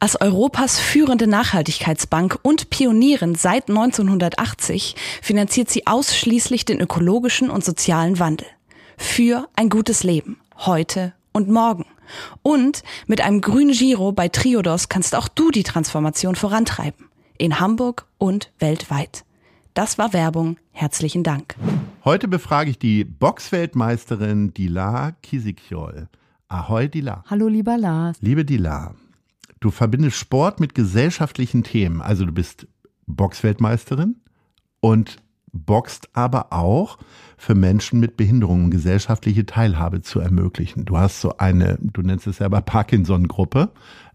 Als Europas führende Nachhaltigkeitsbank und Pionierin seit 1980 finanziert sie ausschließlich den ökologischen und sozialen Wandel. Für ein gutes Leben. Heute und morgen. Und mit einem grünen Giro bei Triodos kannst auch du die Transformation vorantreiben. In Hamburg und weltweit. Das war Werbung. Herzlichen Dank. Heute befrage ich die Boxweltmeisterin Dilar Kisikjol. Ahoi Dilar. Hallo lieber Lars. Liebe Dilar, du verbindest Sport mit gesellschaftlichen Themen. Also du bist Boxweltmeisterin und boxt aber auch für Menschen mit Behinderungen gesellschaftliche Teilhabe zu ermöglichen. Du hast so eine, du nennst es selber Parkinson-Gruppe.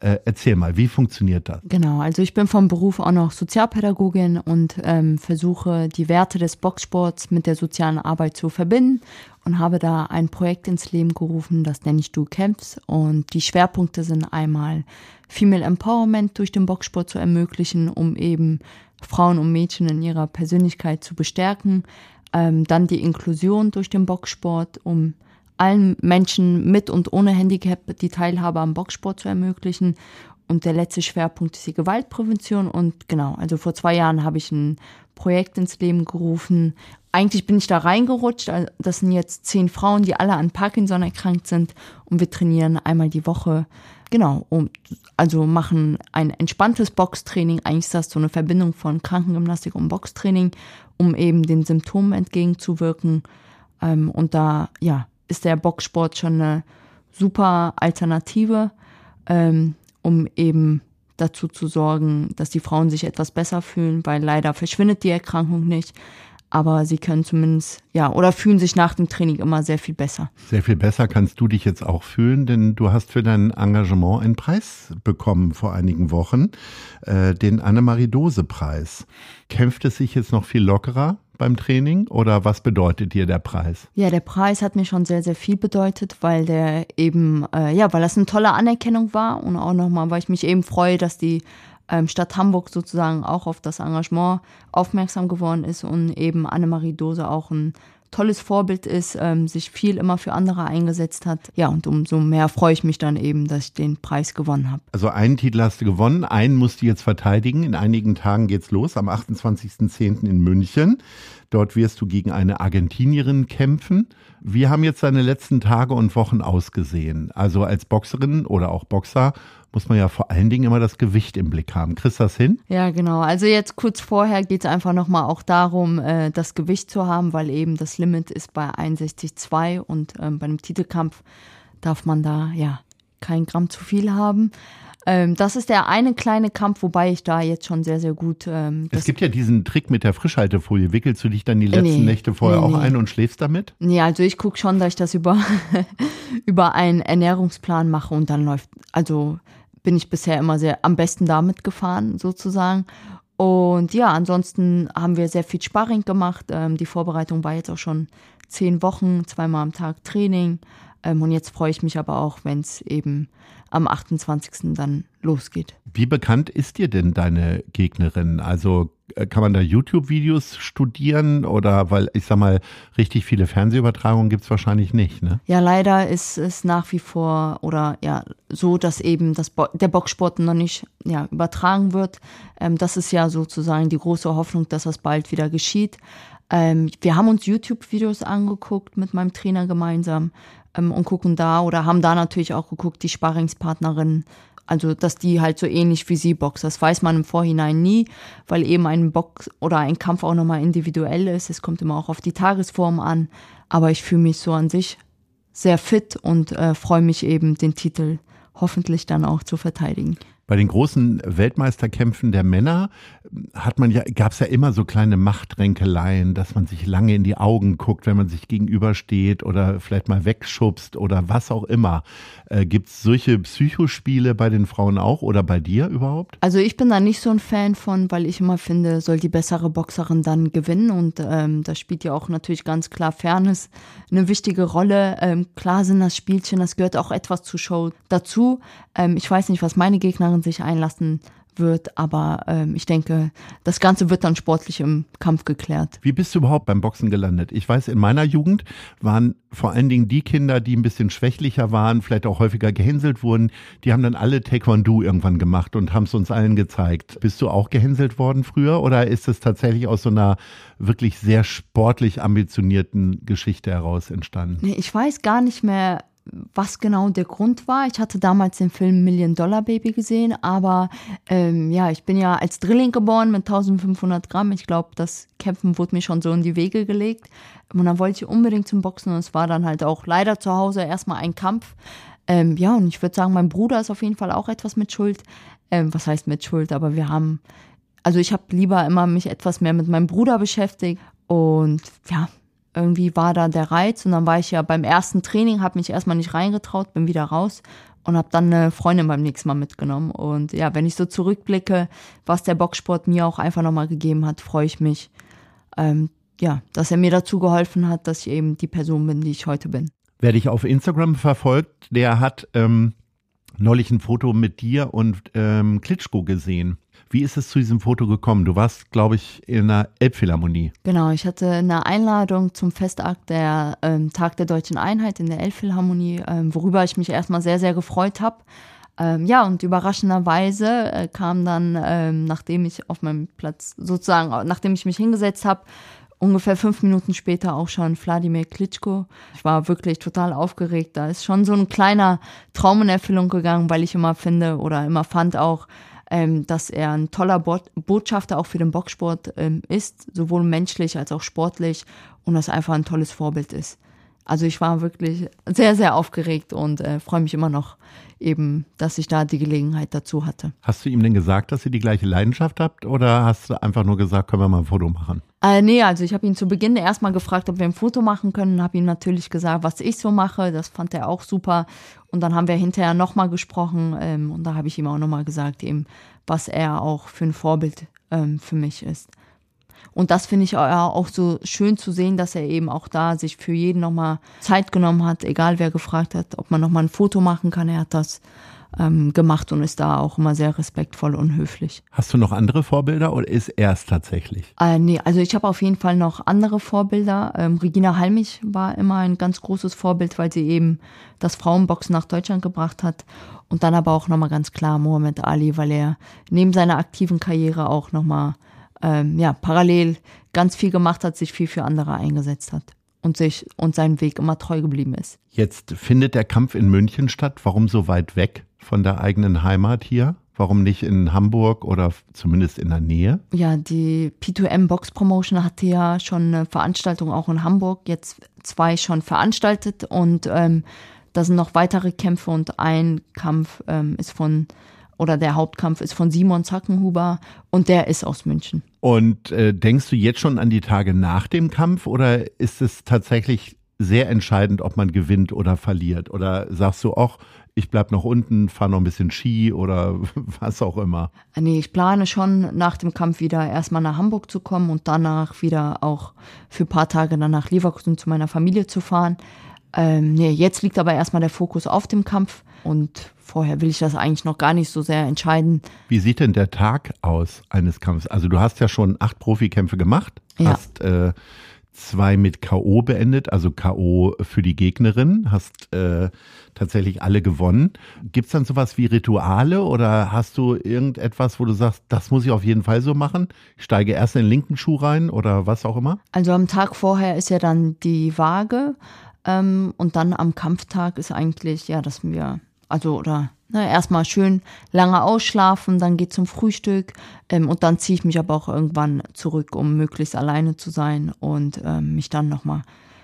Äh, erzähl mal, wie funktioniert das? Genau, also ich bin vom Beruf auch noch Sozialpädagogin und ähm, versuche die Werte des Boxsports mit der sozialen Arbeit zu verbinden und habe da ein Projekt ins Leben gerufen, das nenne ich Du kämpfst. Und die Schwerpunkte sind einmal Female Empowerment durch den Boxsport zu ermöglichen, um eben Frauen und Mädchen in ihrer Persönlichkeit zu bestärken. Ähm, dann die Inklusion durch den Boxsport, um allen Menschen mit und ohne Handicap die Teilhabe am Boxsport zu ermöglichen. Und der letzte Schwerpunkt ist die Gewaltprävention. Und genau, also vor zwei Jahren habe ich ein Projekt ins Leben gerufen. Eigentlich bin ich da reingerutscht. Also das sind jetzt zehn Frauen, die alle an Parkinson erkrankt sind. Und wir trainieren einmal die Woche Genau, und also machen ein entspanntes Boxtraining. Eigentlich ist das so eine Verbindung von Krankengymnastik und Boxtraining, um eben den Symptomen entgegenzuwirken. Ähm, und da, ja, ist der Boxsport schon eine super Alternative, ähm, um eben dazu zu sorgen, dass die Frauen sich etwas besser fühlen, weil leider verschwindet die Erkrankung nicht aber sie können zumindest, ja, oder fühlen sich nach dem Training immer sehr viel besser. Sehr viel besser kannst du dich jetzt auch fühlen, denn du hast für dein Engagement einen Preis bekommen vor einigen Wochen, äh, den Annemarie-Dose-Preis. Kämpft es sich jetzt noch viel lockerer? Beim Training oder was bedeutet dir der Preis? Ja, der Preis hat mir schon sehr, sehr viel bedeutet, weil der eben, äh, ja, weil das eine tolle Anerkennung war und auch nochmal, weil ich mich eben freue, dass die ähm, Stadt Hamburg sozusagen auch auf das Engagement aufmerksam geworden ist und eben Annemarie Dose auch ein tolles Vorbild ist, ähm, sich viel immer für andere eingesetzt hat. Ja, und umso mehr freue ich mich dann eben, dass ich den Preis gewonnen habe. Also einen Titel hast du gewonnen, einen musst du jetzt verteidigen. In einigen Tagen geht's los, am 28.10. in München. Dort wirst du gegen eine Argentinierin kämpfen. Wie haben jetzt deine letzten Tage und Wochen ausgesehen? Also als Boxerin oder auch Boxer muss man ja vor allen Dingen immer das Gewicht im Blick haben. Kriegst du das hin? Ja, genau. Also jetzt kurz vorher geht es einfach nochmal auch darum, äh, das Gewicht zu haben, weil eben das Limit ist bei 61,2 und ähm, bei einem Titelkampf darf man da ja kein Gramm zu viel haben. Ähm, das ist der eine kleine Kampf, wobei ich da jetzt schon sehr, sehr gut. Ähm, es gibt ja diesen Trick mit der Frischhaltefolie. Wickelst du dich dann die letzten nee, Nächte vorher nee, auch nee. ein und schläfst damit? Nee, also ich gucke schon, dass ich das über, über einen Ernährungsplan mache und dann läuft, also bin ich bisher immer sehr am besten damit gefahren, sozusagen. Und ja, ansonsten haben wir sehr viel Sparring gemacht. Ähm, die Vorbereitung war jetzt auch schon zehn Wochen, zweimal am Tag Training. Ähm, und jetzt freue ich mich aber auch, wenn es eben am 28. dann losgeht. Wie bekannt ist dir denn deine Gegnerin? Also äh, kann man da YouTube-Videos studieren oder weil ich sag mal, richtig viele Fernsehübertragungen gibt es wahrscheinlich nicht, ne? Ja, leider ist es nach wie vor oder ja so, dass eben das Bo der Boxsport noch nicht ja, übertragen wird. Ähm, das ist ja sozusagen die große Hoffnung, dass das bald wieder geschieht. Ähm, wir haben uns YouTube-Videos angeguckt mit meinem Trainer gemeinsam ähm, und gucken da oder haben da natürlich auch geguckt, die Sparringspartnerin, also dass die halt so ähnlich wie sie boxt. Das weiß man im Vorhinein nie, weil eben ein Box oder ein Kampf auch nochmal individuell ist. Es kommt immer auch auf die Tagesform an. Aber ich fühle mich so an sich sehr fit und äh, freue mich eben, den Titel hoffentlich dann auch zu verteidigen. Bei den großen Weltmeisterkämpfen der Männer hat man ja, gab es ja immer so kleine Machtränkeleien, dass man sich lange in die Augen guckt, wenn man sich gegenübersteht oder vielleicht mal wegschubst oder was auch immer. Äh, Gibt es solche Psychospiele bei den Frauen auch oder bei dir überhaupt? Also ich bin da nicht so ein Fan von, weil ich immer finde, soll die bessere Boxerin dann gewinnen und ähm, da spielt ja auch natürlich ganz klar Fairness eine wichtige Rolle. Ähm, klar sind das Spielchen, das gehört auch etwas zur Show dazu. Ähm, ich weiß nicht, was meine Gegnerin sich einlassen wird, aber ähm, ich denke, das Ganze wird dann sportlich im Kampf geklärt. Wie bist du überhaupt beim Boxen gelandet? Ich weiß, in meiner Jugend waren vor allen Dingen die Kinder, die ein bisschen schwächlicher waren, vielleicht auch häufiger gehänselt wurden, die haben dann alle Taekwondo irgendwann gemacht und haben es uns allen gezeigt. Bist du auch gehänselt worden früher oder ist es tatsächlich aus so einer wirklich sehr sportlich ambitionierten Geschichte heraus entstanden? Nee, ich weiß gar nicht mehr, was genau der Grund war. Ich hatte damals den Film Million Dollar Baby gesehen, aber ähm, ja, ich bin ja als Drilling geboren mit 1500 Gramm. Ich glaube, das Kämpfen wurde mir schon so in die Wege gelegt. Und dann wollte ich unbedingt zum Boxen und es war dann halt auch leider zu Hause erstmal ein Kampf. Ähm, ja, und ich würde sagen, mein Bruder ist auf jeden Fall auch etwas mit Schuld. Ähm, was heißt mit Schuld? Aber wir haben, also ich habe lieber immer mich etwas mehr mit meinem Bruder beschäftigt und ja, irgendwie war da der Reiz und dann war ich ja beim ersten Training, habe mich erstmal nicht reingetraut, bin wieder raus und habe dann eine Freundin beim nächsten Mal mitgenommen. Und ja, wenn ich so zurückblicke, was der Boxsport mir auch einfach nochmal gegeben hat, freue ich mich, ähm, ja, dass er mir dazu geholfen hat, dass ich eben die Person bin, die ich heute bin. Wer dich auf Instagram verfolgt, der hat ähm, neulich ein Foto mit dir und ähm, Klitschko gesehen. Wie ist es zu diesem Foto gekommen? Du warst, glaube ich, in einer Elbphilharmonie. Genau, ich hatte eine Einladung zum Festakt der ähm, Tag der Deutschen Einheit in der Elbphilharmonie, ähm, worüber ich mich erstmal sehr, sehr gefreut habe. Ähm, ja, und überraschenderweise äh, kam dann, ähm, nachdem ich auf meinem Platz, sozusagen, nachdem ich mich hingesetzt habe, ungefähr fünf Minuten später auch schon Wladimir Klitschko. Ich war wirklich total aufgeregt. Da ist schon so ein kleiner Traum in Erfüllung gegangen, weil ich immer finde oder immer fand auch, ähm, dass er ein toller Bo Botschafter auch für den Boxsport ähm, ist, sowohl menschlich als auch sportlich und das einfach ein tolles Vorbild ist. Also ich war wirklich sehr, sehr aufgeregt und äh, freue mich immer noch eben, dass ich da die Gelegenheit dazu hatte. Hast du ihm denn gesagt, dass ihr die gleiche Leidenschaft habt oder hast du einfach nur gesagt, können wir mal ein Foto machen? Äh, nee, also ich habe ihn zu Beginn erstmal gefragt, ob wir ein Foto machen können, habe ihm natürlich gesagt, was ich so mache, das fand er auch super und dann haben wir hinterher nochmal gesprochen ähm, und da habe ich ihm auch nochmal gesagt, eben, was er auch für ein Vorbild ähm, für mich ist. Und das finde ich auch so schön zu sehen, dass er eben auch da sich für jeden nochmal Zeit genommen hat, egal wer gefragt hat, ob man nochmal ein Foto machen kann. Er hat das ähm, gemacht und ist da auch immer sehr respektvoll und höflich. Hast du noch andere Vorbilder oder ist er es tatsächlich? Äh, nee, also ich habe auf jeden Fall noch andere Vorbilder. Ähm, Regina Halmich war immer ein ganz großes Vorbild, weil sie eben das Frauenboxen nach Deutschland gebracht hat. Und dann aber auch nochmal ganz klar Muhammad Ali, weil er neben seiner aktiven Karriere auch nochmal ähm, ja, parallel ganz viel gemacht hat, sich viel für andere eingesetzt hat und sich und seinen Weg immer treu geblieben ist. Jetzt findet der Kampf in München statt. Warum so weit weg von der eigenen Heimat hier? Warum nicht in Hamburg oder zumindest in der Nähe? Ja, die P2M Box Promotion hatte ja schon eine Veranstaltung auch in Hamburg, jetzt zwei schon veranstaltet und ähm, da sind noch weitere Kämpfe und ein Kampf ähm, ist von oder der Hauptkampf ist von Simon Zackenhuber und der ist aus München. Und äh, denkst du jetzt schon an die Tage nach dem Kampf oder ist es tatsächlich sehr entscheidend, ob man gewinnt oder verliert? Oder sagst du auch, ich bleib noch unten, fahre noch ein bisschen Ski oder was auch immer? Nee, ich plane schon nach dem Kampf wieder erstmal nach Hamburg zu kommen und danach wieder auch für ein paar Tage dann nach Leverkusen zu meiner Familie zu fahren. Ähm, nee, jetzt liegt aber erstmal der Fokus auf dem Kampf und vorher will ich das eigentlich noch gar nicht so sehr entscheiden. Wie sieht denn der Tag aus eines Kampfes? Also du hast ja schon acht Profikämpfe gemacht, Ja. hast äh, zwei mit K.O. beendet, also K.O. für die Gegnerin, hast äh, tatsächlich alle gewonnen. Gibt's dann sowas wie Rituale oder hast du irgendetwas, wo du sagst, das muss ich auf jeden Fall so machen? Ich steige erst in den linken Schuh rein oder was auch immer? Also am Tag vorher ist ja dann die Waage ähm, und dann am Kampftag ist eigentlich, ja, dass wir, also oder ne, erstmal schön lange ausschlafen, dann geht zum Frühstück ähm, und dann ziehe ich mich aber auch irgendwann zurück, um möglichst alleine zu sein und ähm, mich dann nochmal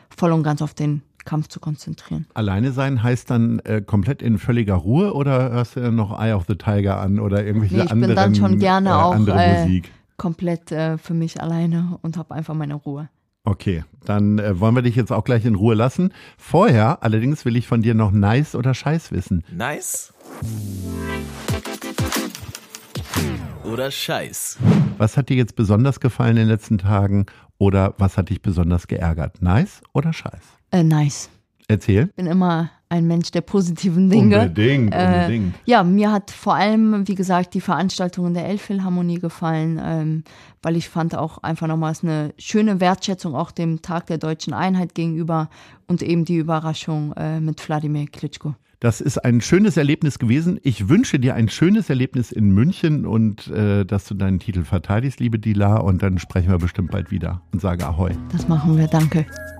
voll und ganz auf den Kampf zu konzentrieren. Alleine sein heißt dann äh, komplett in völliger Ruhe oder hörst du dann noch Eye of the Tiger an oder irgendwelche Nee, ich anderen bin dann schon gerne äh, auch äh, Musik? komplett äh, für mich alleine und habe einfach meine Ruhe. Okay, dann äh, wollen wir dich jetzt auch gleich in Ruhe lassen. Vorher allerdings will ich von dir noch nice oder scheiß wissen. Nice oder Scheiß? Was hat dir jetzt besonders gefallen in den letzten Tagen oder was hat dich besonders geärgert? Nice oder scheiß? Äh, nice. Erzähl. Bin immer ein Mensch der positiven Dinge. Unbedingt, Äh, unbedingt. Ja, mir hat vor allem, wie gesagt, die Veranstaltung der Elbphilharmonie gefallen, ähm, weil ich fand auch einfach nochmals eine schöne Wertschätzung auch dem Tag der deutschen Einheit gegenüber und eben die Überraschung äh, mit Wladimir Klitschko. Das ist ein schönes Erlebnis gewesen. Ich wünsche dir ein schönes Erlebnis in München und äh, dass du deinen Titel verteidigst, liebe Dila. Und dann sprechen wir bestimmt bald wieder und sage Ahoi. Das machen wir, danke.